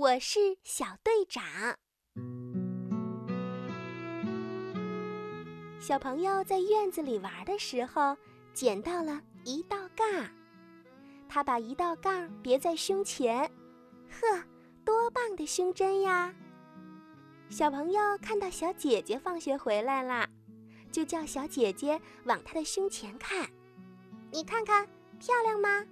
我是小队长。小朋友在院子里玩的时候，捡到了一道杠，他把一道杠别在胸前，呵，多棒的胸针呀！小朋友看到小姐姐放学回来啦，就叫小姐姐往她的胸前看，你看看漂亮吗？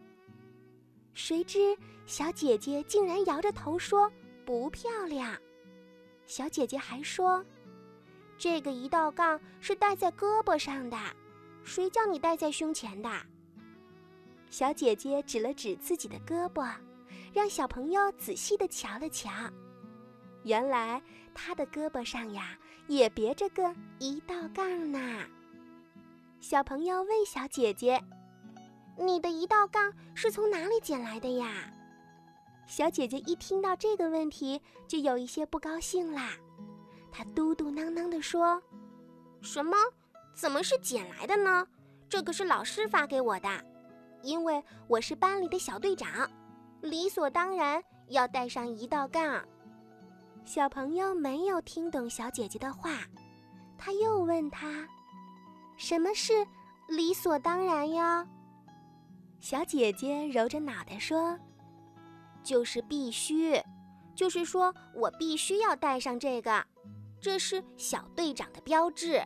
谁知小姐姐竟然摇着头说不漂亮。小姐姐还说：“这个一道杠是戴在胳膊上的，谁叫你戴在胸前的？”小姐姐指了指自己的胳膊，让小朋友仔细的瞧了瞧。原来她的胳膊上呀也别着个一道杠呢。小朋友问小姐姐。你的一道杠是从哪里捡来的呀？小姐姐一听到这个问题，就有一些不高兴啦。她嘟嘟囔囔地说：“什么？怎么是捡来的呢？这可是老师发给我的，因为我是班里的小队长，理所当然要带上一道杠。”小朋友没有听懂小姐姐的话，他又问她：“什么是理所当然呀？”小姐姐揉着脑袋说：“就是必须，就是说我必须要带上这个，这是小队长的标志。”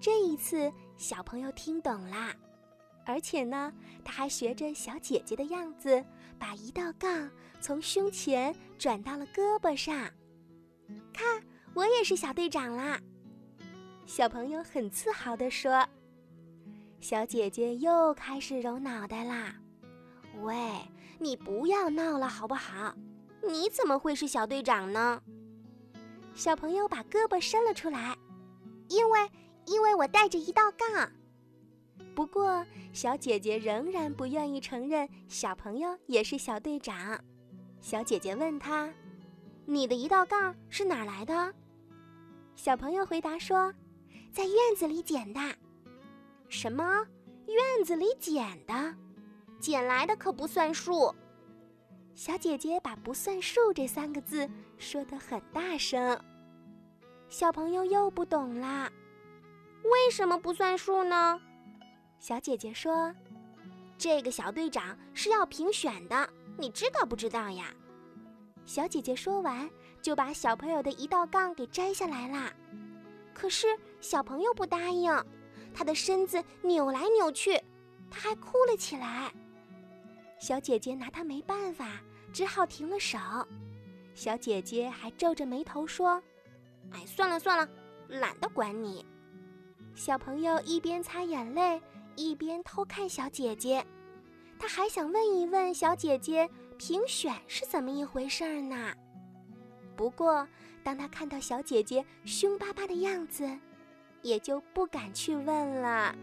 这一次，小朋友听懂啦，而且呢，他还学着小姐姐的样子，把一道杠从胸前转到了胳膊上。看，我也是小队长啦！小朋友很自豪地说。小姐姐又开始揉脑袋啦，喂，你不要闹了好不好？你怎么会是小队长呢？小朋友把胳膊伸了出来，因为因为我带着一道杠。不过小姐姐仍然不愿意承认小朋友也是小队长。小姐姐问他：“你的一道杠是哪来的？”小朋友回答说：“在院子里捡的。”什么？院子里捡的，捡来的可不算数。小姐姐把“不算数”这三个字说得很大声。小朋友又不懂啦，为什么不算数呢？小姐姐说：“这个小队长是要评选的，你知道不知道呀？”小姐姐说完，就把小朋友的一道杠给摘下来啦。可是小朋友不答应。他的身子扭来扭去，他还哭了起来。小姐姐拿他没办法，只好停了手。小姐姐还皱着眉头说：“哎，算了算了，懒得管你。”小朋友一边擦眼泪，一边偷看小姐姐。他还想问一问小姐姐评选是怎么一回事儿呢。不过，当他看到小姐姐凶巴巴的样子，也就不敢去问了。